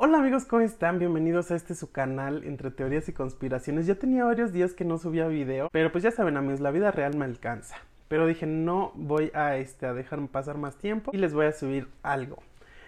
Hola amigos, ¿cómo están? Bienvenidos a este su canal entre teorías y conspiraciones. Ya tenía varios días que no subía video, pero pues ya saben amigos, la vida real me alcanza. Pero dije, no voy a, este, a dejar pasar más tiempo y les voy a subir algo.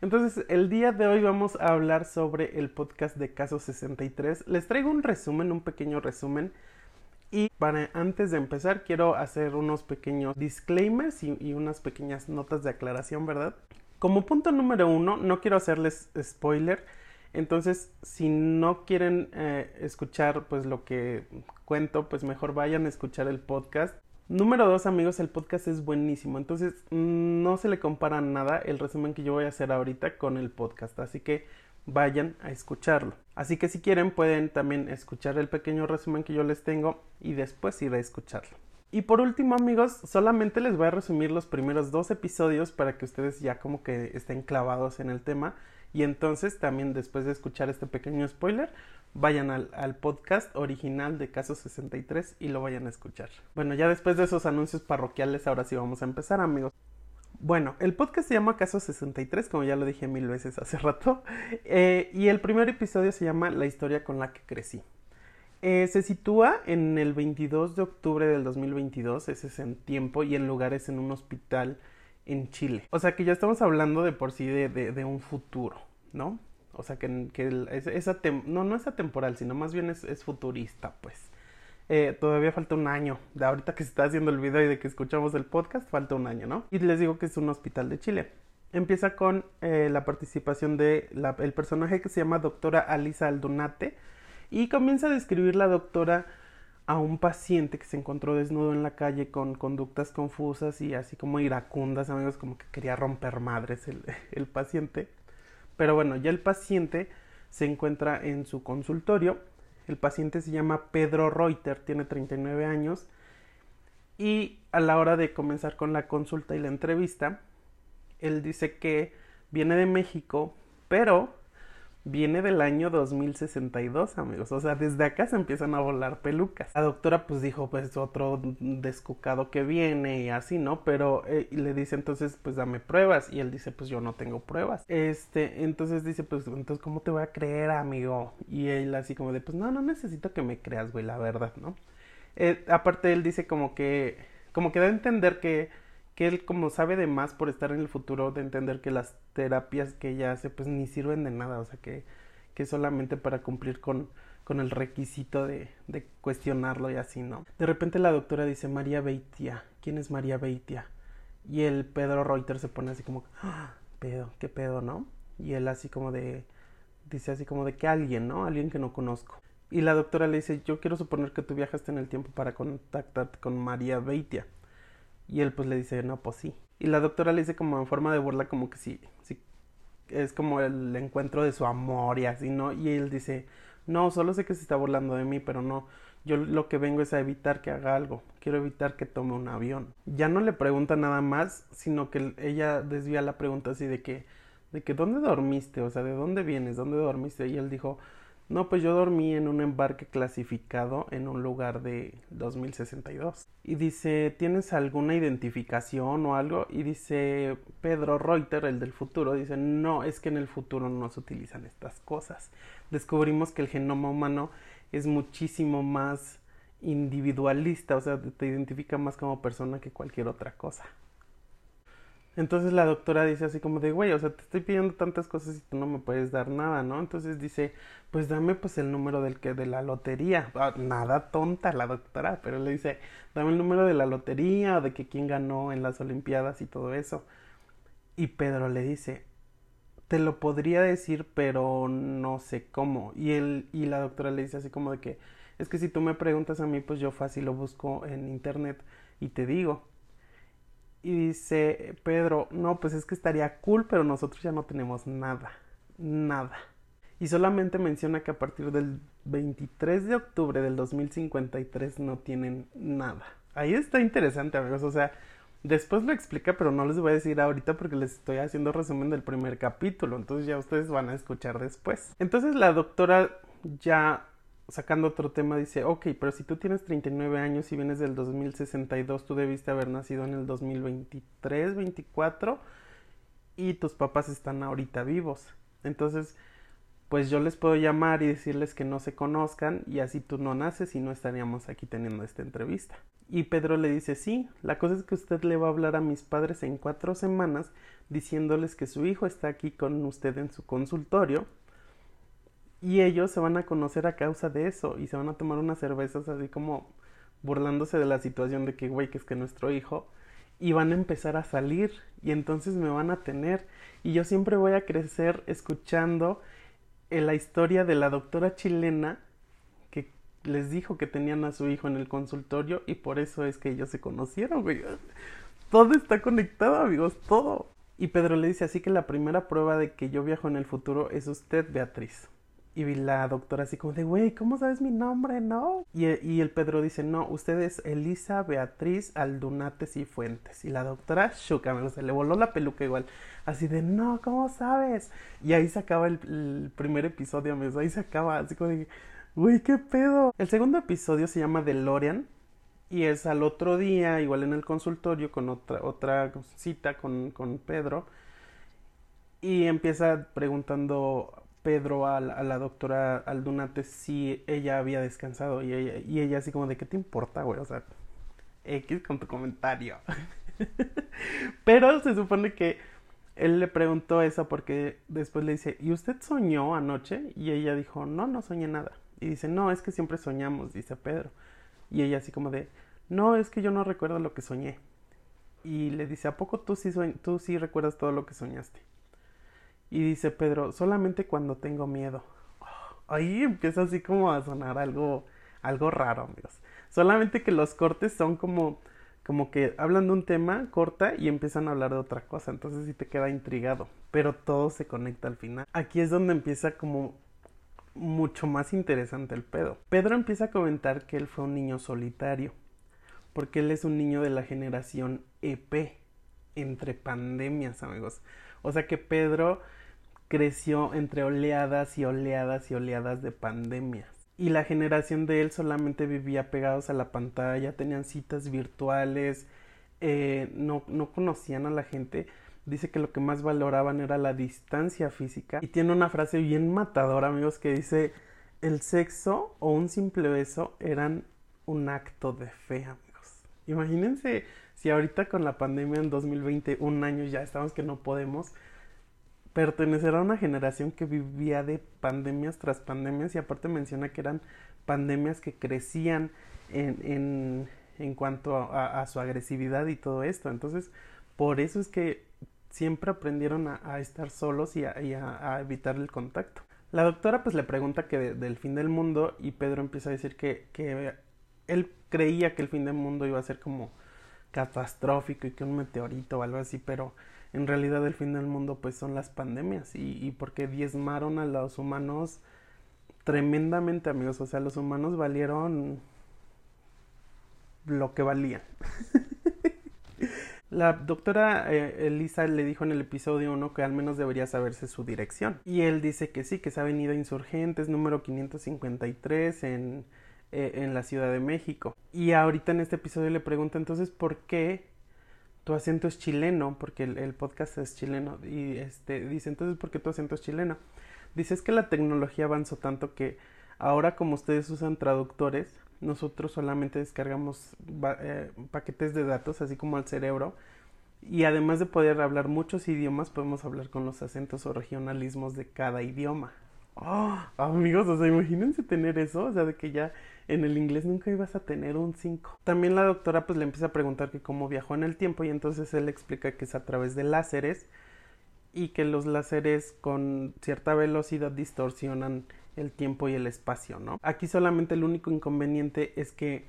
Entonces, el día de hoy vamos a hablar sobre el podcast de Caso 63. Les traigo un resumen, un pequeño resumen. Y para antes de empezar, quiero hacer unos pequeños disclaimers y, y unas pequeñas notas de aclaración, ¿verdad? Como punto número uno, no quiero hacerles spoiler. Entonces, si no quieren eh, escuchar pues lo que cuento, pues mejor vayan a escuchar el podcast. Número dos, amigos, el podcast es buenísimo. Entonces, no se le compara nada el resumen que yo voy a hacer ahorita con el podcast. Así que vayan a escucharlo. Así que si quieren pueden también escuchar el pequeño resumen que yo les tengo y después ir a escucharlo. Y por último, amigos, solamente les voy a resumir los primeros dos episodios para que ustedes ya como que estén clavados en el tema. Y entonces también después de escuchar este pequeño spoiler, vayan al, podcast original de Caso 63 y lo vayan a escuchar. Bueno, ya después de esos anuncios parroquiales, ahora sí vamos a empezar, amigos. Bueno, el podcast se llama Caso 63, como ya lo dije mil veces hace rato. Eh, y el primer episodio se llama La historia con la que crecí. Eh, se sitúa en el 22 de octubre del 2022, ese es en tiempo y en lugares en un hospital en Chile. O sea que ya estamos hablando de por sí de, de, un futuro, ¿no? O sea que, que esa no, no es atemporal, sino más bien es, futurista, pues. Eh, todavía falta un año. De ahorita que se está haciendo el video y de que escuchamos el podcast, falta un año, ¿no? Y les digo que es un hospital de Chile. Empieza con eh, la participación de personaje que se llama doctora Alisa Aldunate y comienza a describir la doctora a un paciente que se encontró desnudo en la calle con conductas confusas y así como iracundas, amigos, como que quería romper madres el, el paciente. Pero bueno, ya el paciente se encuentra en su consultorio. El paciente se llama Pedro Reuter, tiene 39 años. Y a la hora de comenzar con la consulta y la entrevista, él dice que viene de México, pero viene del año 2062, amigos. O sea, desde acá se empiezan a volar pelucas. La doctora pues dijo, pues otro descucado que viene y así, ¿no? Pero eh, le dice entonces, pues dame pruebas. Y él dice, pues yo no tengo pruebas. Este, entonces dice, pues entonces, ¿cómo te voy a creer, amigo? Y él así como de, pues no, no necesito que me creas, güey, la verdad, ¿no? Eh, aparte él dice como que, como que da a entender que que él como sabe de más por estar en el futuro, de entender que las terapias que ella hace pues ni sirven de nada, o sea que, que solamente para cumplir con, con el requisito de, de, cuestionarlo y así, ¿no? De repente la doctora dice María Beitia, ¿quién es María Beitia? Y el Pedro Reuter se pone así como, ¡Ah! pedo, qué pedo, ¿no? Y él así como de, dice así como de que alguien, ¿no? Alguien que no conozco. Y la doctora le dice, yo quiero suponer que tú viajaste en el tiempo para contactarte con María Beitia. Y él pues le dice, no, pues sí. Y la doctora le dice como en forma de burla como que sí, sí, es como el encuentro de su amor y así, ¿no? Y él dice, no, solo sé que se está burlando de mí, pero no, yo lo que vengo es a evitar que haga algo, quiero evitar que tome un avión. Ya no le pregunta nada más, sino que ella desvía la pregunta así de que, de que, ¿dónde dormiste? O sea, ¿de dónde vienes? ¿Dónde dormiste? Y él dijo, no, pues yo dormí en un embarque clasificado en un lugar de 2062. Y dice, ¿tienes alguna identificación o algo? Y dice Pedro Reuter, el del futuro, dice, no, es que en el futuro no se utilizan estas cosas. Descubrimos que el genoma humano es muchísimo más individualista, o sea, te identifica más como persona que cualquier otra cosa. Entonces la doctora dice así como de, güey, o sea, te estoy pidiendo tantas cosas y tú no me puedes dar nada, ¿no? Entonces dice, pues dame pues el número del que de la lotería. Ah, nada tonta la doctora, pero le dice, dame el número de la lotería o de que quién ganó en las olimpiadas y todo eso. Y Pedro le dice, te lo podría decir, pero no sé cómo. Y él y la doctora le dice así como de que, es que si tú me preguntas a mí, pues yo fácil lo busco en internet y te digo. Y dice Pedro, no, pues es que estaría cool, pero nosotros ya no tenemos nada, nada. Y solamente menciona que a partir del 23 de octubre del 2053 no tienen nada. Ahí está interesante, amigos. O sea, después lo explica, pero no les voy a decir ahorita porque les estoy haciendo resumen del primer capítulo. Entonces ya ustedes van a escuchar después. Entonces la doctora ya sacando otro tema, dice, ok, pero si tú tienes 39 años y vienes del 2062, tú debiste haber nacido en el 2023, 24 y tus papás están ahorita vivos. Entonces, pues yo les puedo llamar y decirles que no se conozcan y así tú no naces y no estaríamos aquí teniendo esta entrevista. Y Pedro le dice, sí, la cosa es que usted le va a hablar a mis padres en cuatro semanas diciéndoles que su hijo está aquí con usted en su consultorio y ellos se van a conocer a causa de eso y se van a tomar unas cervezas así como burlándose de la situación de que, güey, que es que nuestro hijo y van a empezar a salir y entonces me van a tener y yo siempre voy a crecer escuchando la historia de la doctora chilena que les dijo que tenían a su hijo en el consultorio y por eso es que ellos se conocieron, güey. Todo está conectado, amigos, todo. Y Pedro le dice así que la primera prueba de que yo viajo en el futuro es usted, Beatriz. Y la doctora así como de, güey, ¿cómo sabes mi nombre? No. Y, el Pedro dice, no, usted es Elisa Beatriz Aldunates y Fuentes. Y la doctora Shuka, se le voló la peluca igual. Así de, no, ¿cómo sabes? Y ahí se acaba el, primer episodio, amigos. Ahí se acaba, así como de, güey, ¿qué pedo? El segundo episodio se llama DeLorean. Y es al otro día, igual en el consultorio, con otra, otra cita con, con Pedro. Y empieza preguntando Pedro a la, doctora Aldunate si ella había descansado y ella, y ella así como de qué te importa, güey, o sea, X con tu comentario. Pero se supone que él le preguntó eso porque después le dice, ¿y usted soñó anoche? Y ella dijo, no, no soñé nada. Y dice, no, es que siempre soñamos, dice Pedro. Y ella así como de, no, es que yo no recuerdo lo que soñé. Y le dice, ¿a poco tú sí, tú sí recuerdas todo lo que soñaste? Y dice Pedro, solamente cuando tengo miedo. ahí empieza así como a sonar algo, algo raro, amigos. Solamente que los cortes son como, como que hablan de un tema, corta y empiezan a hablar de otra cosa. Entonces sí te queda intrigado. Pero todo se conecta al final. Aquí es donde empieza como mucho más interesante el pedo. Pedro empieza a comentar que él fue un niño solitario. Porque él es un niño de la generación EP. Entre pandemias, amigos. O sea que Pedro creció entre oleadas y oleadas y oleadas de pandemias. Y la generación de él solamente vivía pegados a la pantalla, tenían citas virtuales, eh, no, no conocían a la gente. Dice que lo que más valoraban era la distancia física. Y tiene una frase bien matadora, amigos, que dice, el sexo o un simple beso eran un acto de fe, amigos. Imagínense si ahorita con la pandemia en 2020, un año ya estamos que no podemos, pertenecer a una generación que vivía de pandemias tras pandemias y aparte menciona que eran pandemias que crecían en, en, en cuanto a, su agresividad y todo esto. Entonces, por eso es que siempre aprendieron a, estar solos y, a, evitar el contacto. La doctora pues le pregunta que del fin del mundo y Pedro empieza a decir que, que él creía que el fin del mundo iba a ser como catastrófico y que un meteorito o algo así, pero en realidad el fin del mundo pues son las pandemias y, porque diezmaron a los humanos tremendamente amigos, o sea, los humanos valieron lo que valían. La doctora eh, Elisa le dijo en el episodio 1 que al menos debería saberse su dirección. Y él dice que sí, que es Avenida Insurgentes número 553 en, eh, en la Ciudad de México. Y ahorita en este episodio le pregunta entonces por qué tu acento es chileno, porque el, podcast es chileno, y este, dice, entonces, ¿por qué tu acento es chileno? Dice, es que la tecnología avanzó tanto que ahora como ustedes usan traductores, nosotros solamente descargamos eh, paquetes de datos, así como al cerebro, y además de poder hablar muchos idiomas, podemos hablar con los acentos o regionalismos de cada idioma. Oh, amigos, o sea, imagínense tener eso, o sea, de que ya en el inglés nunca ibas a tener un 5. También la doctora pues le empieza a preguntar que cómo viajó en el tiempo y entonces él explica que es a través de láseres y que los láseres con cierta velocidad distorsionan el tiempo y el espacio, ¿no? Aquí solamente el único inconveniente es que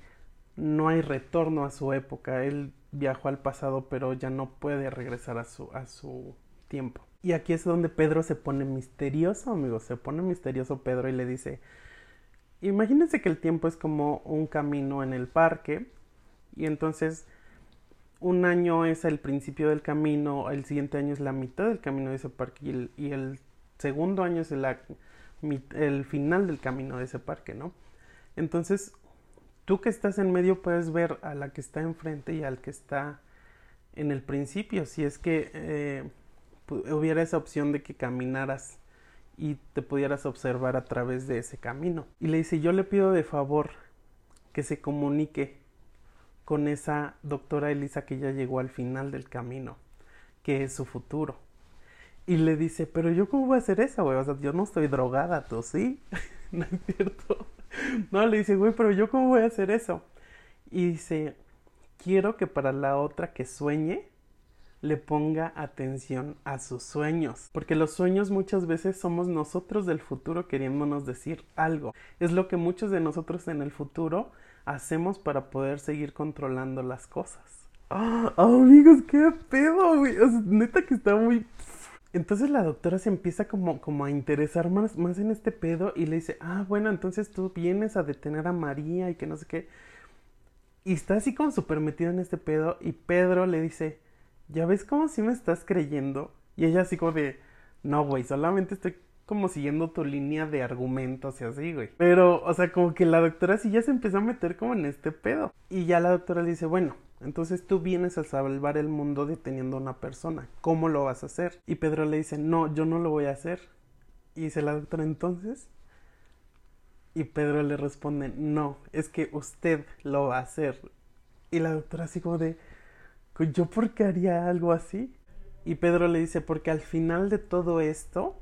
no hay retorno a su época. Él viajó al pasado, pero ya no puede regresar a su, a su tiempo. Y aquí es donde Pedro se pone misterioso, amigos. Se pone misterioso Pedro y le dice, imagínense que el tiempo es como un camino en el parque y entonces un año es el principio del camino, el siguiente año es la mitad del camino de ese parque y el, segundo año es el, final del camino de ese parque, ¿no? Entonces, tú que estás en medio puedes ver a la que está enfrente y al que está en el principio, si es que eh, hubiera esa opción de que caminaras y te pudieras observar a través de ese camino. Y le dice, yo le pido de favor que se comunique con esa doctora Elisa que ya llegó al final del camino, que es su futuro. Y le dice, pero yo cómo voy a hacer eso, güey, o sea, yo no estoy drogada, tú sí, no es cierto. No, le dice, güey, pero yo cómo voy a hacer eso. Y dice, quiero que para la otra que sueñe, le ponga atención a sus sueños, porque los sueños muchas veces somos nosotros del futuro queriéndonos decir algo. Es lo que muchos de nosotros en el futuro hacemos para poder seguir controlando las cosas. ¡Ah, amigos, qué pedo, güey! Neta que está muy... Entonces la doctora se empieza como, como a interesar más, más en este pedo y le dice, ah, bueno, entonces tú vienes a detener a María y que no sé qué. Y está así como súper metido en este pedo y Pedro le dice, ¿ya ves cómo si me estás creyendo? Y ella así como de, no, güey, solamente estoy como siguiendo tu línea de argumentos y así, güey. Pero, o sea, como que la doctora sí ya se empezó a meter como en este pedo. Y ya la doctora le dice, bueno, entonces tú vienes a salvar el mundo deteniendo a una persona. ¿Cómo lo vas a hacer? Y Pedro le dice, no, yo no lo voy a hacer. Y dice la doctora, entonces. Y Pedro le responde, no, es que usted lo va a hacer. Y la doctora así como de, ¿yo por qué haría algo así? Y Pedro le dice, porque al final de todo esto,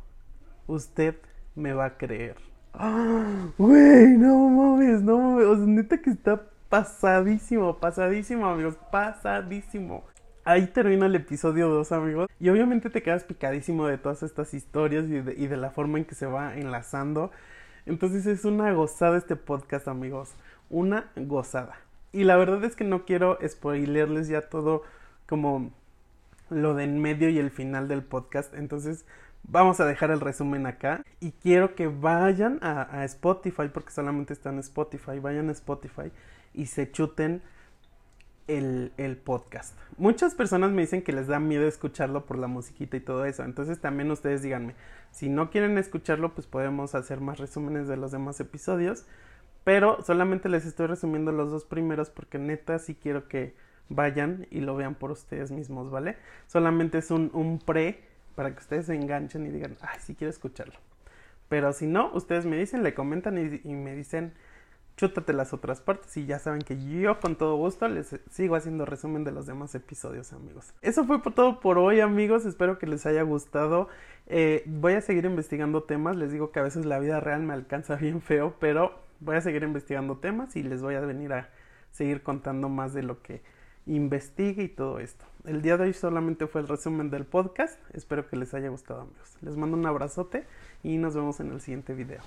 usted me va a creer. ¡Ah! No mames, no mames. Neta que está pasadísimo, pasadísimo, amigos, pasadísimo. Ahí termina el episodio 2, amigos. Y obviamente te quedas picadísimo de todas estas historias y de, y de la forma en que se va enlazando. Entonces es una gozada este podcast, amigos. Una gozada. Y la verdad es que no quiero spoilerles ya todo como lo de en medio y el final del podcast. Entonces vamos a dejar el resumen acá. Y quiero que vayan a, Spotify, porque solamente está en Spotify. Vayan a Spotify y se chuten el, el, podcast. Muchas personas me dicen que les da miedo escucharlo por la musiquita y todo eso. Entonces también ustedes díganme, si no quieren escucharlo, pues podemos hacer más resúmenes de los demás episodios. Pero solamente les estoy resumiendo los dos primeros porque neta sí quiero que vayan y lo vean por ustedes mismos, ¿vale? Solamente es un, un pre para que ustedes se enganchen y digan, ay, sí quiero escucharlo. Pero si no, ustedes me dicen, le comentan y, y me dicen, chútate las otras partes y ya saben que yo con todo gusto les sigo haciendo resumen de los demás episodios amigos. Eso fue todo por hoy amigos, espero que les haya gustado. Eh, voy a seguir investigando temas, les digo que a veces la vida real me alcanza bien feo, pero voy a seguir investigando temas y les voy a venir a seguir contando más de lo que investigue y todo esto. El día de hoy solamente fue el resumen del podcast. Espero que les haya gustado amigos. Les mando un abrazote y nos vemos en el siguiente video.